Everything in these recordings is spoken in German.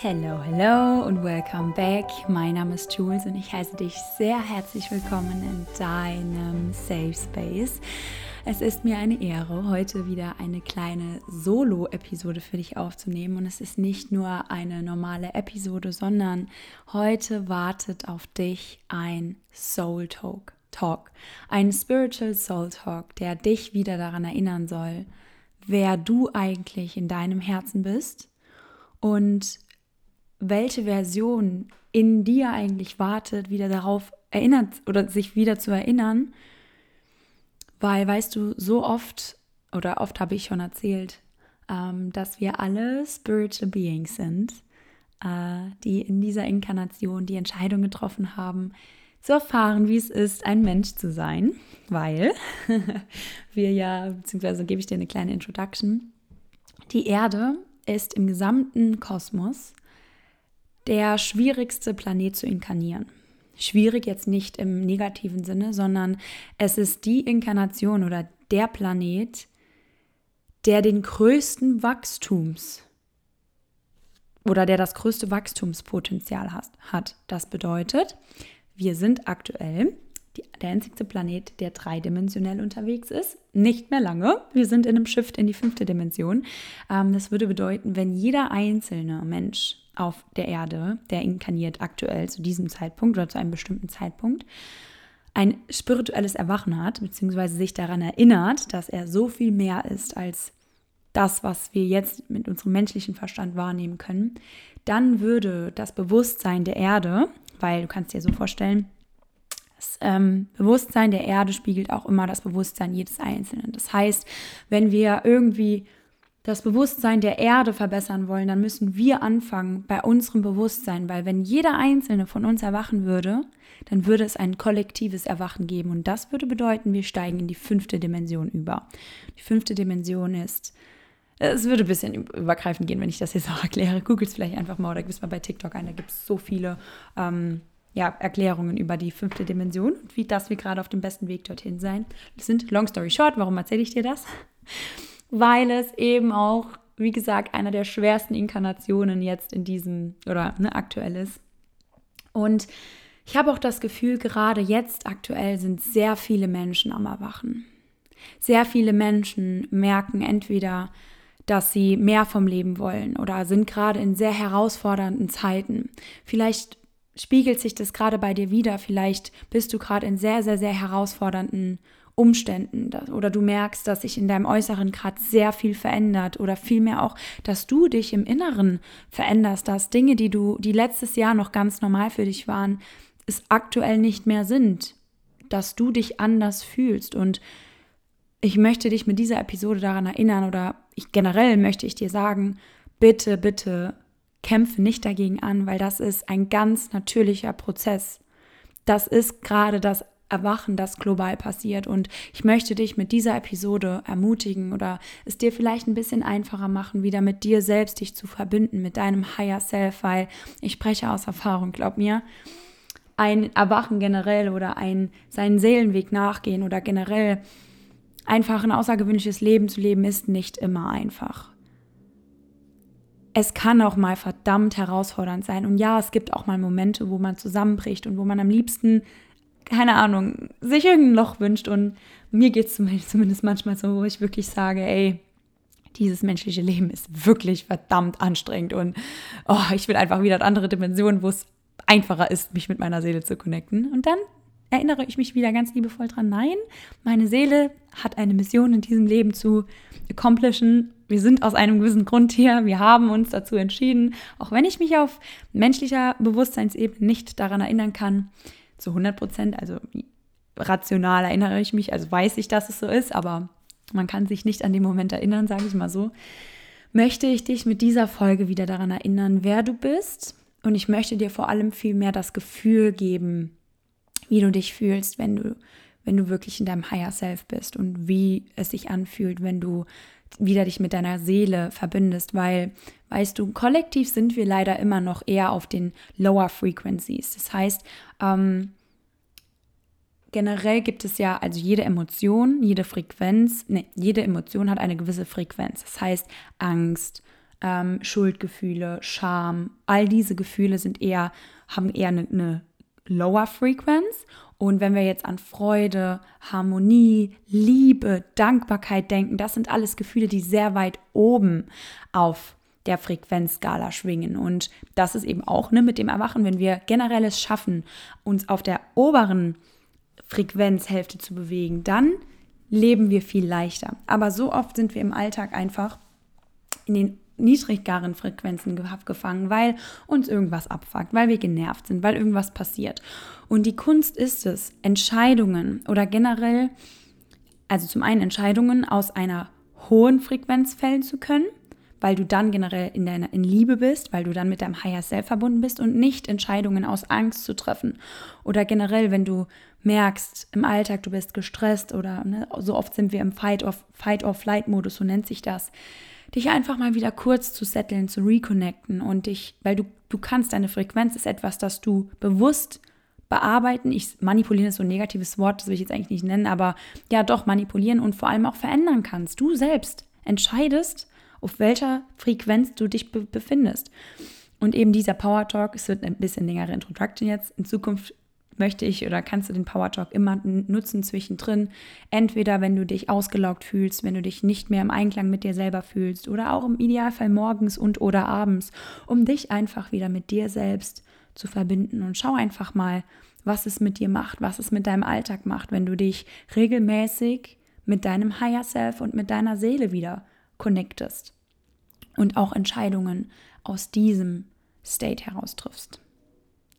Hello, hello und welcome back. Mein Name ist Jules und ich heiße dich sehr herzlich willkommen in deinem Safe Space. Es ist mir eine Ehre, heute wieder eine kleine Solo-Episode für dich aufzunehmen. Und es ist nicht nur eine normale Episode, sondern heute wartet auf dich ein Soul Talk. Talk, ein Spiritual Soul Talk, der dich wieder daran erinnern soll, wer du eigentlich in deinem Herzen bist und welche Version in dir eigentlich wartet, wieder darauf erinnert oder sich wieder zu erinnern. Weil, weißt du, so oft oder oft habe ich schon erzählt, ähm, dass wir alle Spiritual Beings sind, äh, die in dieser Inkarnation die Entscheidung getroffen haben, zu erfahren, wie es ist, ein Mensch zu sein, weil wir ja, beziehungsweise gebe ich dir eine kleine Introduction, die Erde ist im gesamten Kosmos der schwierigste Planet zu inkarnieren. Schwierig jetzt nicht im negativen Sinne, sondern es ist die Inkarnation oder der Planet, der den größten Wachstums oder der das größte Wachstumspotenzial hat. Das bedeutet, wir sind aktuell die, der einzige Planet, der dreidimensionell unterwegs ist. Nicht mehr lange. Wir sind in einem Shift in die fünfte Dimension. Ähm, das würde bedeuten, wenn jeder einzelne Mensch auf der Erde, der inkarniert aktuell zu diesem Zeitpunkt oder zu einem bestimmten Zeitpunkt, ein spirituelles Erwachen hat, beziehungsweise sich daran erinnert, dass er so viel mehr ist als das, was wir jetzt mit unserem menschlichen Verstand wahrnehmen können, dann würde das Bewusstsein der Erde, weil du kannst dir so vorstellen, das ähm, Bewusstsein der Erde spiegelt auch immer das Bewusstsein jedes Einzelnen. Das heißt, wenn wir irgendwie das Bewusstsein der Erde verbessern wollen, dann müssen wir anfangen bei unserem Bewusstsein, weil wenn jeder einzelne von uns erwachen würde, dann würde es ein kollektives Erwachen geben und das würde bedeuten, wir steigen in die fünfte Dimension über. Die fünfte Dimension ist, es würde ein bisschen übergreifend gehen, wenn ich das jetzt auch erkläre. Googelt es vielleicht einfach mal oder gibst mal bei TikTok ein, da gibt es so viele ähm, ja, Erklärungen über die fünfte Dimension und wie das wir gerade auf dem besten Weg dorthin sein. Das sind, long story short, warum erzähle ich dir das? weil es eben auch, wie gesagt, einer der schwersten Inkarnationen jetzt in diesem oder ne, aktuell ist. Und ich habe auch das Gefühl, gerade jetzt aktuell sind sehr viele Menschen am Erwachen. Sehr viele Menschen merken entweder, dass sie mehr vom Leben wollen oder sind gerade in sehr herausfordernden Zeiten. Vielleicht spiegelt sich das gerade bei dir wieder, vielleicht bist du gerade in sehr, sehr, sehr herausfordernden Umständen oder du merkst, dass sich in deinem Äußeren gerade sehr viel verändert oder vielmehr auch, dass du dich im Inneren veränderst, dass Dinge, die du, die letztes Jahr noch ganz normal für dich waren, es aktuell nicht mehr sind, dass du dich anders fühlst. Und ich möchte dich mit dieser Episode daran erinnern oder ich generell möchte ich dir sagen, bitte, bitte kämpfe nicht dagegen an, weil das ist ein ganz natürlicher Prozess. Das ist gerade das Erwachen, das global passiert. Und ich möchte dich mit dieser Episode ermutigen oder es dir vielleicht ein bisschen einfacher machen, wieder mit dir selbst dich zu verbinden, mit deinem Higher Self, weil ich spreche aus Erfahrung, glaub mir. Ein Erwachen generell oder ein seinen Seelenweg nachgehen oder generell einfach ein außergewöhnliches Leben zu leben, ist nicht immer einfach. Es kann auch mal verdammt herausfordernd sein. Und ja, es gibt auch mal Momente, wo man zusammenbricht und wo man am liebsten keine Ahnung, sich irgendein Loch wünscht. Und mir geht es zumindest manchmal so, wo ich wirklich sage, ey, dieses menschliche Leben ist wirklich verdammt anstrengend und oh, ich will einfach wieder andere Dimensionen, wo es einfacher ist, mich mit meiner Seele zu connecten. Und dann erinnere ich mich wieder ganz liebevoll dran, nein, meine Seele hat eine Mission in diesem Leben zu accomplishen. Wir sind aus einem gewissen Grund hier, wir haben uns dazu entschieden, auch wenn ich mich auf menschlicher Bewusstseinsebene nicht daran erinnern kann, zu 100 Prozent, also rational erinnere ich mich, also weiß ich, dass es so ist, aber man kann sich nicht an den Moment erinnern, sage ich mal so, möchte ich dich mit dieser Folge wieder daran erinnern, wer du bist. Und ich möchte dir vor allem viel mehr das Gefühl geben, wie du dich fühlst, wenn du, wenn du wirklich in deinem Higher Self bist und wie es sich anfühlt, wenn du wieder dich mit deiner Seele verbindest, weil, weißt du, kollektiv sind wir leider immer noch eher auf den Lower Frequencies. Das heißt, ähm, generell gibt es ja, also jede Emotion, jede Frequenz, nee, jede Emotion hat eine gewisse Frequenz. Das heißt, Angst, ähm, Schuldgefühle, Scham, all diese Gefühle sind eher, haben eher eine, eine Lower Frequenz. Und wenn wir jetzt an Freude, Harmonie, Liebe, Dankbarkeit denken, das sind alles Gefühle, die sehr weit oben auf der Frequenzskala schwingen. Und das ist eben auch ne, mit dem Erwachen, wenn wir generell es schaffen, uns auf der oberen Frequenzhälfte zu bewegen, dann leben wir viel leichter. Aber so oft sind wir im Alltag einfach in den niedrigeren Frequenzen gefangen, weil uns irgendwas abfuckt, weil wir genervt sind, weil irgendwas passiert. Und die Kunst ist es, Entscheidungen oder generell, also zum einen Entscheidungen aus einer hohen Frequenz fällen zu können, weil du dann generell in deiner in Liebe bist, weil du dann mit deinem Higher Self verbunden bist und nicht Entscheidungen aus Angst zu treffen oder generell, wenn du merkst im Alltag, du bist gestresst oder ne, so oft sind wir im Fight of Fight or Flight Modus, so nennt sich das dich einfach mal wieder kurz zu setteln, zu reconnecten und dich, weil du, du kannst, deine Frequenz ist etwas, das du bewusst bearbeiten. Ich manipulieren ist so ein negatives Wort, das will ich jetzt eigentlich nicht nennen, aber ja doch manipulieren und vor allem auch verändern kannst. Du selbst entscheidest, auf welcher Frequenz du dich be befindest. Und eben dieser Power Talk, es wird ein bisschen längere Introduction jetzt. In Zukunft möchte ich oder kannst du den Power Talk immer nutzen zwischendrin. Entweder wenn du dich ausgelaugt fühlst, wenn du dich nicht mehr im Einklang mit dir selber fühlst oder auch im Idealfall morgens und oder abends, um dich einfach wieder mit dir selbst zu verbinden. Und schau einfach mal, was es mit dir macht, was es mit deinem Alltag macht, wenn du dich regelmäßig mit deinem Higher Self und mit deiner Seele wieder connectest und auch Entscheidungen aus diesem State heraus triffst.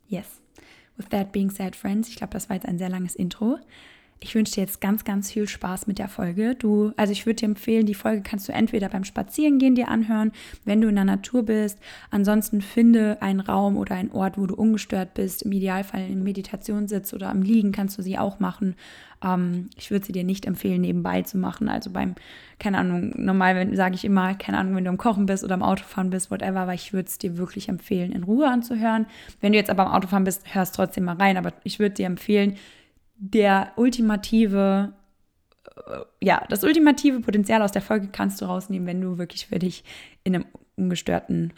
Yes. With that being said, Friends, ich glaube, das war jetzt ein sehr langes Intro. Ich wünsche dir jetzt ganz, ganz viel Spaß mit der Folge. Du, also ich würde dir empfehlen, die Folge kannst du entweder beim Spazierengehen dir anhören, wenn du in der Natur bist. Ansonsten finde einen Raum oder einen Ort, wo du ungestört bist. Im Idealfall in Meditation sitzt oder am Liegen kannst du sie auch machen. Ähm, ich würde sie dir nicht empfehlen, nebenbei zu machen. Also beim, keine Ahnung, normal sage ich immer, keine Ahnung, wenn du am Kochen bist oder am Autofahren bist, whatever, aber ich würde es dir wirklich empfehlen, in Ruhe anzuhören. Wenn du jetzt aber am Autofahren bist, hörst trotzdem mal rein. Aber ich würde dir empfehlen, der ultimative, äh, ja, das ultimative Potenzial aus der Folge kannst du rausnehmen, wenn du wirklich für dich in einem ungestörten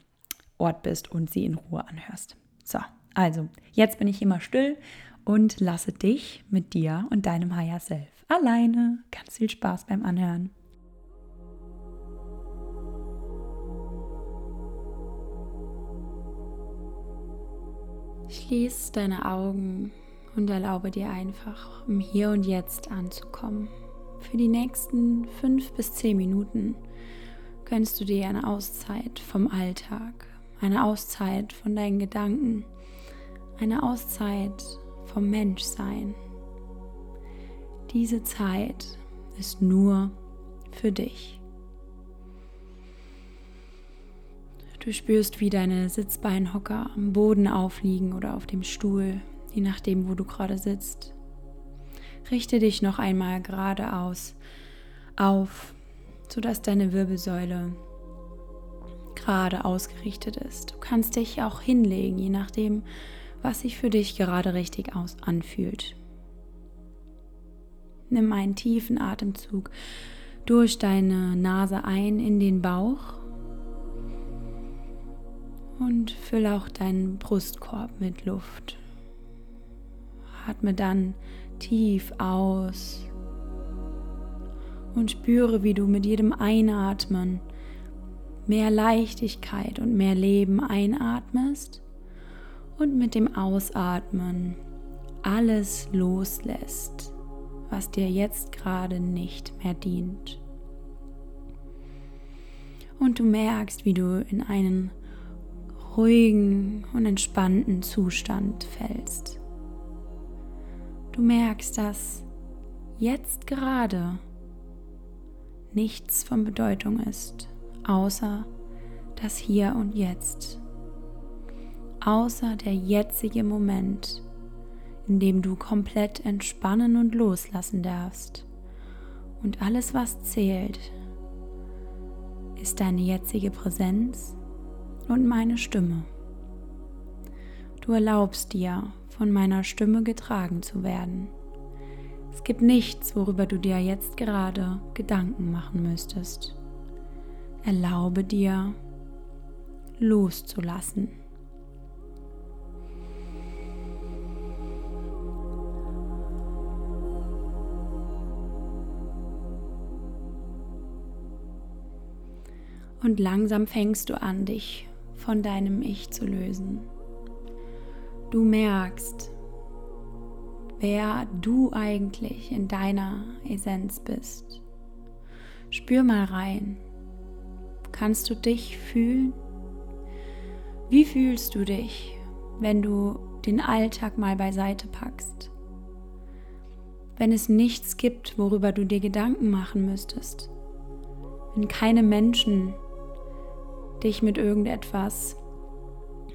Ort bist und sie in Ruhe anhörst. So, also, jetzt bin ich immer still und lasse dich mit dir und deinem Higher Self alleine. Ganz viel Spaß beim Anhören. Schließ deine Augen und erlaube dir einfach, im Hier und Jetzt anzukommen. Für die nächsten fünf bis zehn Minuten gönnst du dir eine Auszeit vom Alltag, eine Auszeit von deinen Gedanken, eine Auszeit vom Menschsein. Diese Zeit ist nur für dich. Du spürst, wie deine Sitzbeinhocker am Boden aufliegen oder auf dem Stuhl je nachdem, wo du gerade sitzt. Richte dich noch einmal geradeaus auf, sodass deine Wirbelsäule gerade ausgerichtet ist. Du kannst dich auch hinlegen, je nachdem, was sich für dich gerade richtig aus anfühlt. Nimm einen tiefen Atemzug durch deine Nase ein in den Bauch und fülle auch deinen Brustkorb mit Luft. Atme dann tief aus und spüre, wie du mit jedem Einatmen mehr Leichtigkeit und mehr Leben einatmest und mit dem Ausatmen alles loslässt, was dir jetzt gerade nicht mehr dient. Und du merkst, wie du in einen ruhigen und entspannten Zustand fällst. Du merkst, dass jetzt gerade nichts von Bedeutung ist, außer das Hier und Jetzt. Außer der jetzige Moment, in dem du komplett entspannen und loslassen darfst. Und alles, was zählt, ist deine jetzige Präsenz und meine Stimme. Du erlaubst dir, von meiner Stimme getragen zu werden. Es gibt nichts, worüber du dir jetzt gerade Gedanken machen müsstest. Erlaube dir, loszulassen. Und langsam fängst du an, dich von deinem Ich zu lösen. Du merkst, wer du eigentlich in deiner Essenz bist. Spür mal rein. Kannst du dich fühlen? Wie fühlst du dich, wenn du den Alltag mal beiseite packst? Wenn es nichts gibt, worüber du dir Gedanken machen müsstest? Wenn keine Menschen dich mit irgendetwas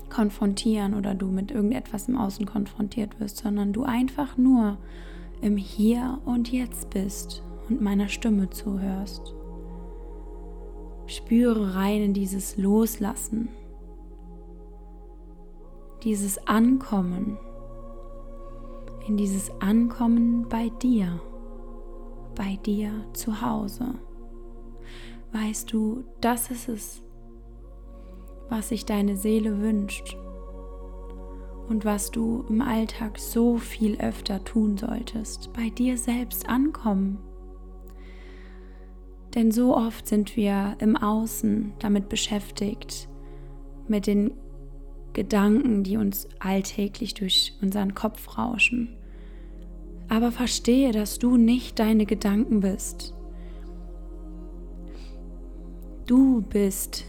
konfrontieren oder du mit irgendetwas im Außen konfrontiert wirst, sondern du einfach nur im Hier und Jetzt bist und meiner Stimme zuhörst. Spüre rein in dieses Loslassen, dieses Ankommen, in dieses Ankommen bei dir, bei dir zu Hause. Weißt du, das ist es, was sich deine Seele wünscht und was du im Alltag so viel öfter tun solltest, bei dir selbst ankommen. Denn so oft sind wir im Außen damit beschäftigt, mit den Gedanken, die uns alltäglich durch unseren Kopf rauschen. Aber verstehe, dass du nicht deine Gedanken bist. Du bist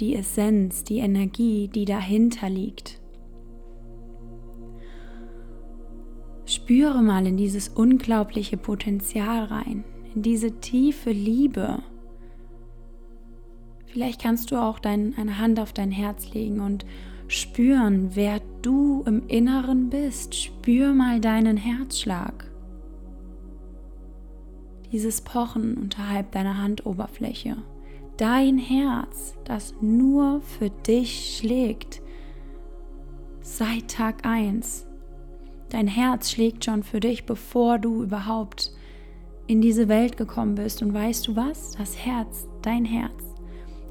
die Essenz, die Energie, die dahinter liegt. Spüre mal in dieses unglaubliche Potenzial rein, in diese tiefe Liebe. Vielleicht kannst du auch dein, eine Hand auf dein Herz legen und spüren, wer du im Inneren bist. Spür mal deinen Herzschlag. Dieses Pochen unterhalb deiner Handoberfläche dein Herz, das nur für dich schlägt. Seit Tag 1. Dein Herz schlägt schon für dich, bevor du überhaupt in diese Welt gekommen bist. Und weißt du was? Das Herz, dein Herz,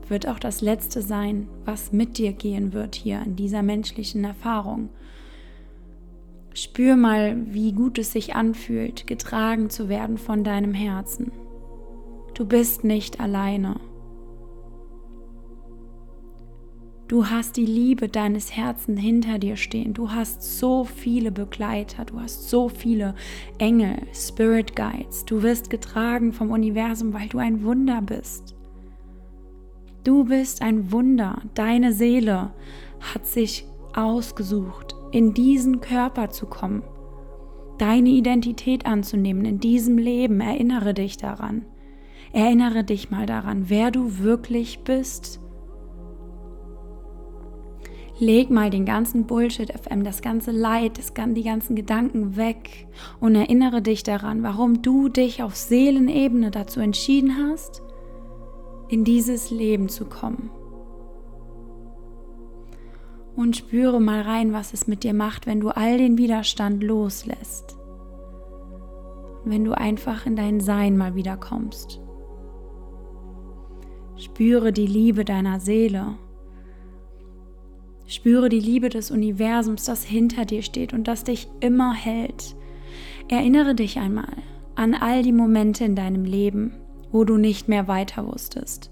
wird auch das Letzte sein, was mit dir gehen wird hier in dieser menschlichen Erfahrung. Spür mal, wie gut es sich anfühlt, getragen zu werden von deinem Herzen. Du bist nicht alleine. Du hast die Liebe deines Herzens hinter dir stehen. Du hast so viele Begleiter. Du hast so viele Engel, Spirit Guides. Du wirst getragen vom Universum, weil du ein Wunder bist. Du bist ein Wunder. Deine Seele hat sich ausgesucht, in diesen Körper zu kommen, deine Identität anzunehmen in diesem Leben. Erinnere dich daran. Erinnere dich mal daran, wer du wirklich bist Leg mal den ganzen Bullshit FM, das ganze Leid, das, die ganzen Gedanken weg und erinnere dich daran, warum du dich auf Seelenebene dazu entschieden hast, in dieses Leben zu kommen. Und spüre mal rein, was es mit dir macht, wenn du all den Widerstand loslässt. Wenn du einfach in dein Sein mal wiederkommst. Spüre die Liebe deiner Seele Spüre die Liebe des Universums, das hinter dir steht und das dich immer hält. Erinnere dich einmal an all die Momente in deinem Leben, wo du nicht mehr weiter wusstest.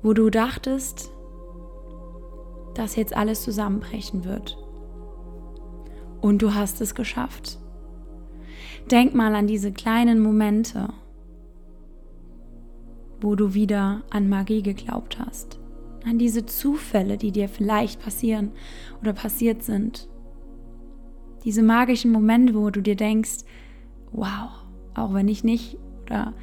Wo du dachtest, dass jetzt alles zusammenbrechen wird. Und du hast es geschafft. Denk mal an diese kleinen Momente, wo du wieder an Magie geglaubt hast an diese Zufälle, die dir vielleicht passieren oder passiert sind. Diese magischen Momente, wo du dir denkst, wow, auch wenn ich nicht oder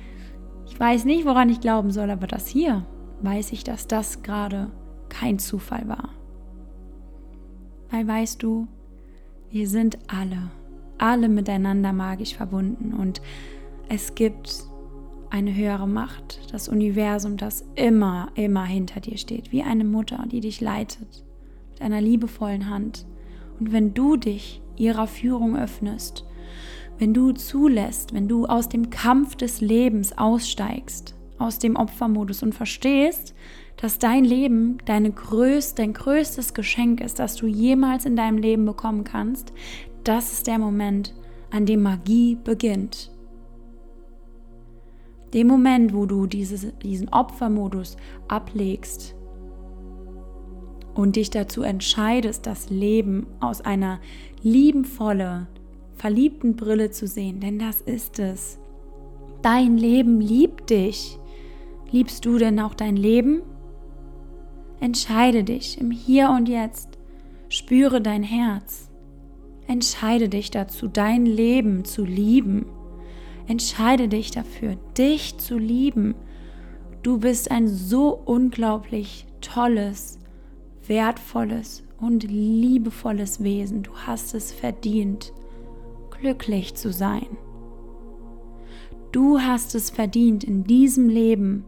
ich weiß nicht, woran ich glauben soll, aber das hier weiß ich, dass das gerade kein Zufall war. Weil weißt du, wir sind alle, alle miteinander magisch verbunden und es gibt eine höhere Macht, das Universum, das immer, immer hinter dir steht, wie eine Mutter, die dich leitet, mit einer liebevollen Hand. Und wenn du dich ihrer Führung öffnest, wenn du zulässt, wenn du aus dem Kampf des Lebens aussteigst, aus dem Opfermodus und verstehst, dass dein Leben deine größte, dein größtes Geschenk ist, das du jemals in deinem Leben bekommen kannst, das ist der Moment, an dem Magie beginnt. Dem Moment, wo du dieses, diesen Opfermodus ablegst und dich dazu entscheidest, das Leben aus einer liebenvollen, verliebten Brille zu sehen, denn das ist es. Dein Leben liebt dich. Liebst du denn auch dein Leben? Entscheide dich im Hier und Jetzt. Spüre dein Herz. Entscheide dich dazu, dein Leben zu lieben. Entscheide dich dafür, dich zu lieben. Du bist ein so unglaublich tolles, wertvolles und liebevolles Wesen. Du hast es verdient, glücklich zu sein. Du hast es verdient, in diesem Leben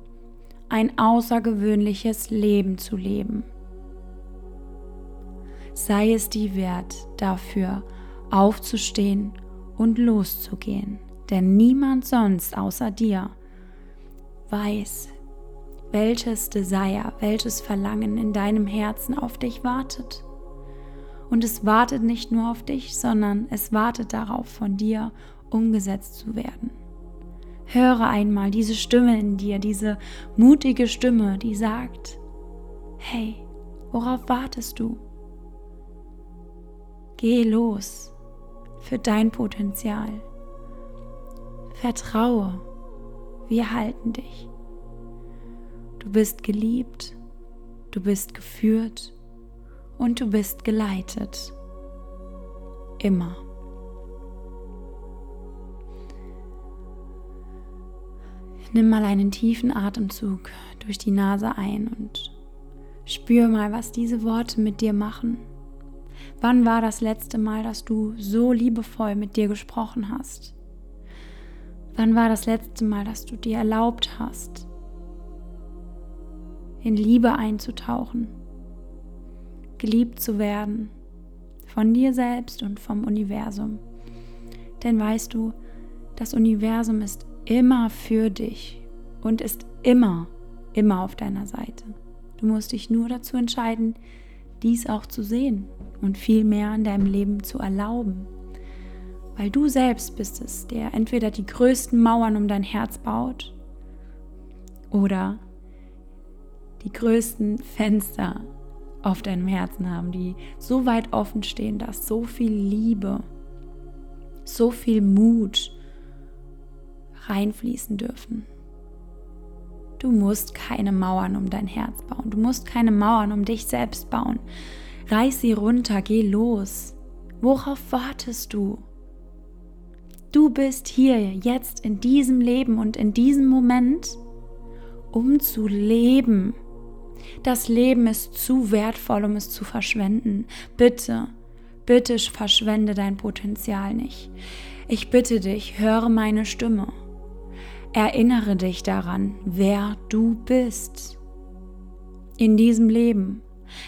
ein außergewöhnliches Leben zu leben. Sei es die wert, dafür aufzustehen und loszugehen, denn niemand sonst außer dir weiß, welches Desire, welches Verlangen in deinem Herzen auf dich wartet. Und es wartet nicht nur auf dich, sondern es wartet darauf, von dir umgesetzt zu werden. Höre einmal diese Stimme in dir, diese mutige Stimme, die sagt, hey, worauf wartest du? Geh los für dein Potenzial. Vertraue, wir halten dich. Du bist geliebt, du bist geführt und du bist geleitet. Immer. Nimm mal einen tiefen Atemzug durch die Nase ein und spür mal, was diese Worte mit dir machen. Wann war das letzte Mal, dass du so liebevoll mit dir gesprochen hast? Wann war das letzte Mal, dass du dir erlaubt hast, in Liebe einzutauchen, geliebt zu werden von dir selbst und vom Universum. Denn weißt du, das Universum ist immer für dich und ist immer, immer auf deiner Seite. Du musst dich nur dazu entscheiden, dies auch zu sehen und viel mehr in deinem Leben zu erlauben. Weil du selbst bist es, der entweder die größten Mauern um dein Herz baut oder die größten Fenster auf deinem Herzen haben, die so weit offen stehen, dass so viel Liebe, so viel Mut reinfließen dürfen. Du musst keine Mauern um dein Herz bauen. Du musst keine Mauern um dich selbst bauen. Reiß sie runter, geh los. Worauf wartest du? Du bist hier jetzt in diesem Leben und in diesem Moment, um zu leben das Leben ist zu wertvoll, um es zu verschwenden. Bitte, bitte verschwende dein Potenzial nicht. Ich bitte dich, höre meine Stimme. Erinnere dich daran, wer du bist. In diesem Leben.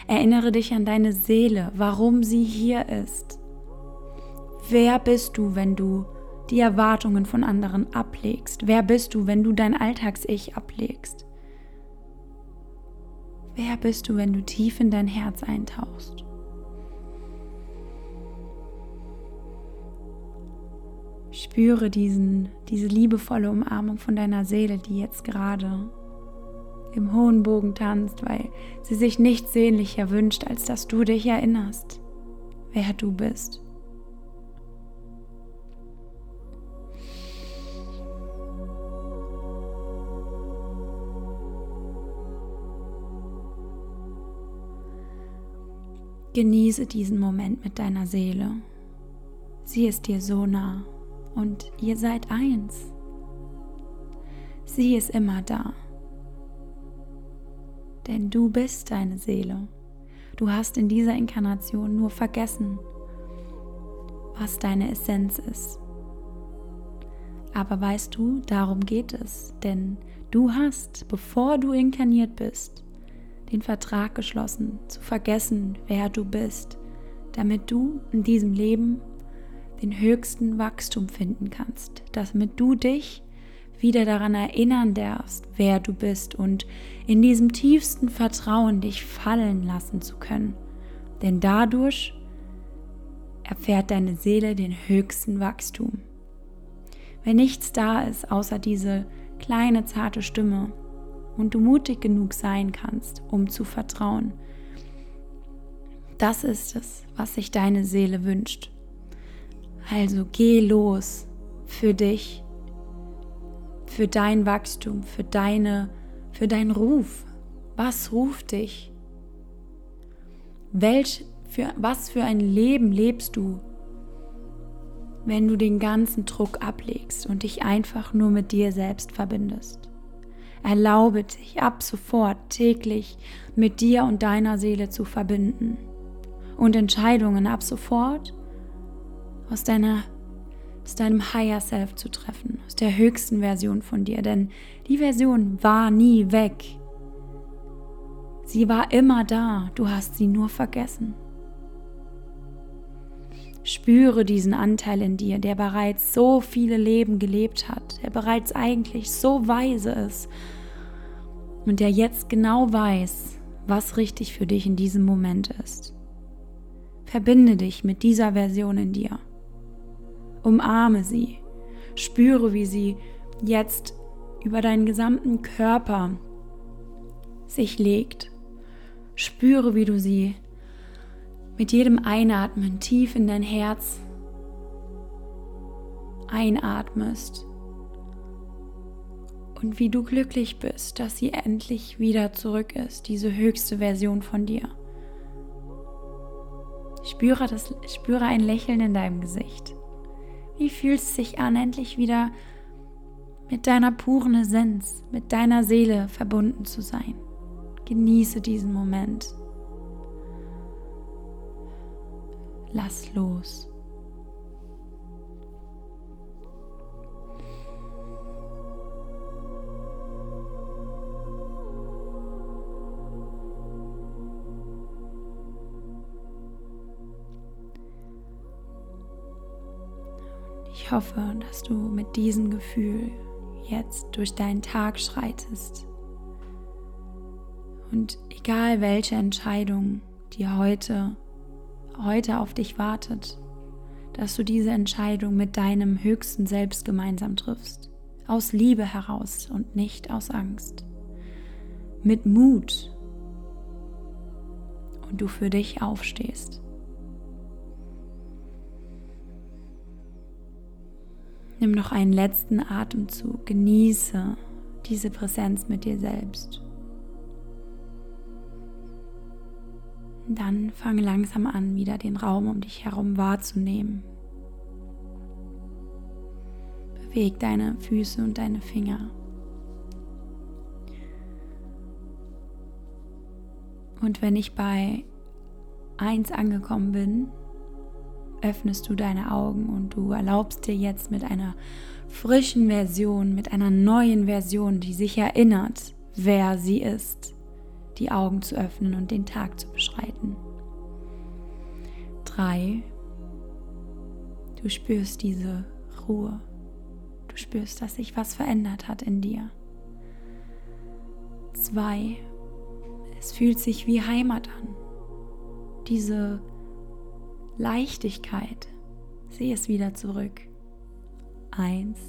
Erinnere dich an deine Seele, warum sie hier ist. Wer bist du, wenn du die Erwartungen von anderen ablegst? Wer bist du, wenn du dein Alltags-Ich ablegst? Wer bist du, wenn du tief in dein Herz eintauchst? Spüre diesen, diese liebevolle Umarmung von deiner Seele, die jetzt gerade im hohen Bogen tanzt, weil sie sich nichts sehnlicher wünscht, als dass du dich erinnerst, wer du bist. Genieße diesen Moment mit deiner Seele. Sie ist dir so nah und ihr seid eins. Sie ist immer da. Denn du bist deine Seele. Du hast in dieser Inkarnation nur vergessen, was deine Essenz ist. Aber weißt du, darum geht es, denn du hast, bevor du inkarniert bist, den Vertrag geschlossen, zu vergessen, wer du bist, damit du in diesem Leben den höchsten Wachstum finden kannst, damit du dich wieder daran erinnern darfst, wer du bist und in diesem tiefsten Vertrauen dich fallen lassen zu können. Denn dadurch erfährt deine Seele den höchsten Wachstum. Wenn nichts da ist außer diese kleine zarte Stimme und du mutig genug sein kannst, um zu vertrauen, das ist es, was sich deine Seele wünscht. Also geh los für dich, für dein Wachstum, für deine, für deinen Ruf. Was ruft dich? Welch, für, was für ein Leben lebst du, wenn du den ganzen Druck ablegst und dich einfach nur mit dir selbst verbindest? Erlaube dich ab sofort täglich mit dir und deiner Seele zu verbinden und Entscheidungen ab sofort aus deiner aus deinem Higher Self zu treffen, aus der höchsten Version von dir, denn die Version war nie weg. Sie war immer da, du hast sie nur vergessen. Spüre diesen Anteil in dir, der bereits so viele Leben gelebt hat, der bereits eigentlich so weise ist und der jetzt genau weiß, was richtig für dich in diesem Moment ist. Verbinde dich mit dieser Version in dir. Umarme sie. Spüre, wie sie jetzt über deinen gesamten Körper sich legt. Spüre, wie du sie mit jedem Einatmen tief in dein Herz einatmest und wie du glücklich bist, dass sie endlich wieder zurück ist, diese höchste Version von dir. Spüre, das, spüre ein Lächeln in deinem Gesicht. Wie fühlt es sich an, endlich wieder mit deiner puren Essenz, mit deiner Seele verbunden zu sein? Genieße diesen Moment. Lass los. Ich hoffe, dass du mit diesem Gefühl jetzt durch deinen Tag schreitest. Und egal welche Entscheidung dir heute, heute auf dich wartet, dass du diese Entscheidung mit deinem höchsten Selbst gemeinsam triffst. Aus Liebe heraus und nicht aus Angst. Mit Mut. Und du für dich aufstehst. Nimm noch einen letzten Atemzug, genieße diese Präsenz mit dir selbst. Dann fange langsam an, wieder den Raum um dich herum wahrzunehmen. Beweg deine Füße und deine Finger. Und wenn ich bei 1 angekommen bin, öffnest du deine Augen und du erlaubst dir jetzt mit einer frischen Version, mit einer neuen Version, die sich erinnert, wer sie ist, die Augen zu öffnen und den Tag zu beschreiten. Drei. Du spürst diese Ruhe. Du spürst, dass sich was verändert hat in dir. Zwei. Es fühlt sich wie Heimat an. Diese Leichtigkeit. Sieh es wieder zurück. Eins.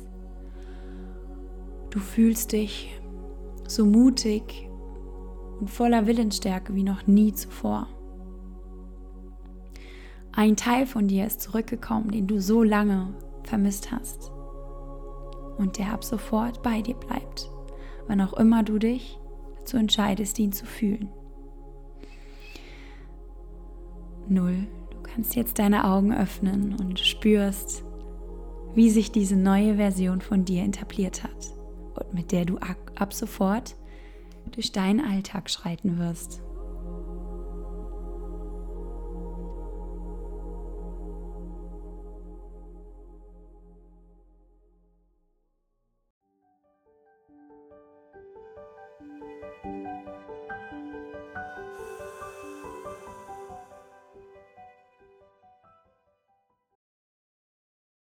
Du fühlst dich so mutig und voller Willensstärke wie noch nie zuvor. Ein Teil von dir ist zurückgekommen, den du so lange vermisst hast. Und der ab sofort bei dir bleibt, wann auch immer du dich dazu entscheidest, ihn zu fühlen. Null kannst jetzt deine Augen öffnen und spürst, wie sich diese neue Version von dir etabliert hat und mit der du ab sofort durch deinen Alltag schreiten wirst.